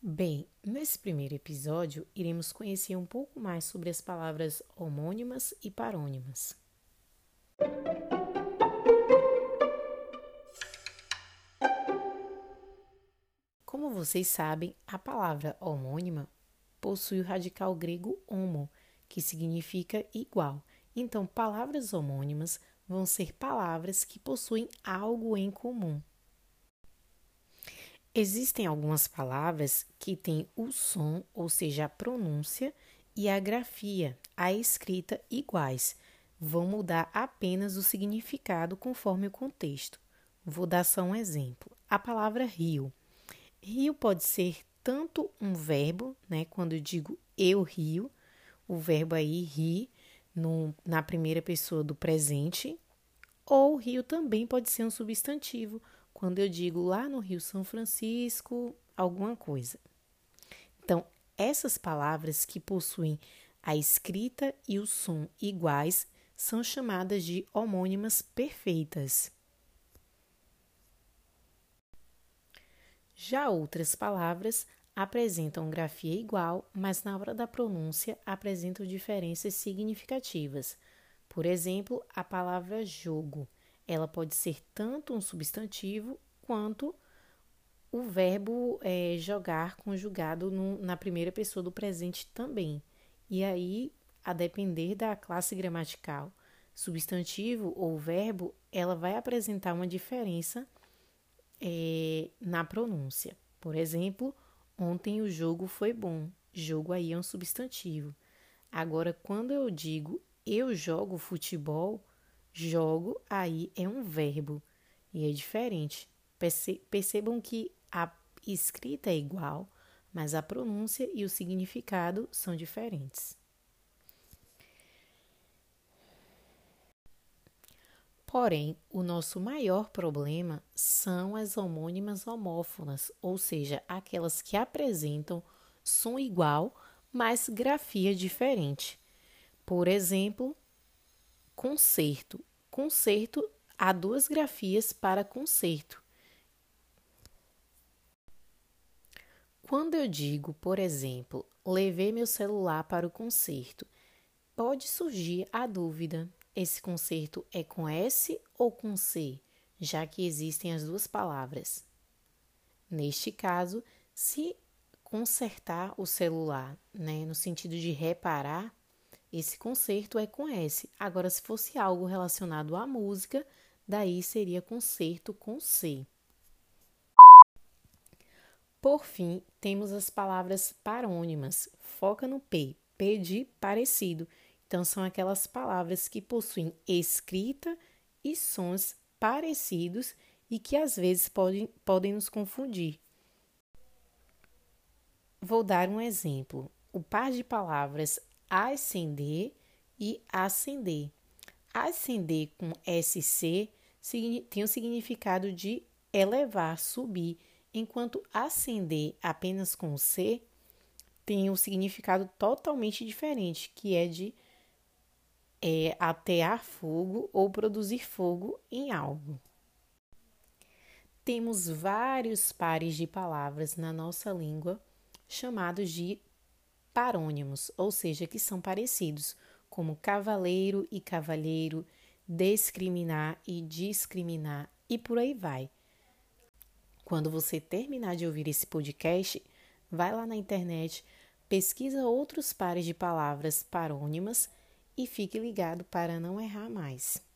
Bem, nesse primeiro episódio, iremos conhecer um pouco mais sobre as palavras homônimas e parônimas. Como vocês sabem, a palavra homônima possui o radical grego homo, que significa igual. Então, palavras homônimas vão ser palavras que possuem algo em comum. Existem algumas palavras que têm o som, ou seja, a pronúncia, e a grafia, a escrita, iguais. Vão mudar apenas o significado conforme o contexto. Vou dar só um exemplo. A palavra rio. Rio pode ser tanto um verbo, né? Quando eu digo eu rio, o verbo aí ri no, na primeira pessoa do presente, ou rio também pode ser um substantivo, quando eu digo lá no Rio São Francisco, alguma coisa. Então, essas palavras que possuem a escrita e o som iguais são chamadas de homônimas perfeitas. Já outras palavras apresentam grafia igual, mas na hora da pronúncia apresentam diferenças significativas. Por exemplo, a palavra jogo ela pode ser tanto um substantivo quanto o verbo é, jogar conjugado no, na primeira pessoa do presente também. E aí, a depender da classe gramatical, substantivo ou verbo, ela vai apresentar uma diferença é, na pronúncia. Por exemplo, ontem o jogo foi bom. Jogo aí é um substantivo. Agora, quando eu digo eu jogo futebol, Jogo aí é um verbo e é diferente. Percebam que a escrita é igual, mas a pronúncia e o significado são diferentes. Porém, o nosso maior problema são as homônimas homófonas, ou seja, aquelas que apresentam som igual, mas grafia diferente. Por exemplo, concerto. Concerto, há duas grafias para concerto. Quando eu digo, por exemplo, levei meu celular para o concerto, pode surgir a dúvida: esse concerto é com S ou com C, já que existem as duas palavras. Neste caso, se consertar o celular, né, no sentido de reparar, esse concerto é com S. Agora, se fosse algo relacionado à música, daí seria concerto com C. Por fim, temos as palavras parônimas. Foca no P, P de parecido. Então, são aquelas palavras que possuem escrita e sons parecidos e que às vezes podem, podem nos confundir. Vou dar um exemplo. O par de palavras ascender e ascender. Ascender com SC tem o significado de elevar, subir, enquanto ascender apenas com C tem um significado totalmente diferente, que é de é, atear fogo ou produzir fogo em algo. Temos vários pares de palavras na nossa língua chamados de parônimos, ou seja, que são parecidos, como cavaleiro e cavalheiro, discriminar e discriminar e por aí vai. Quando você terminar de ouvir esse podcast, vai lá na internet, pesquisa outros pares de palavras parônimas e fique ligado para não errar mais.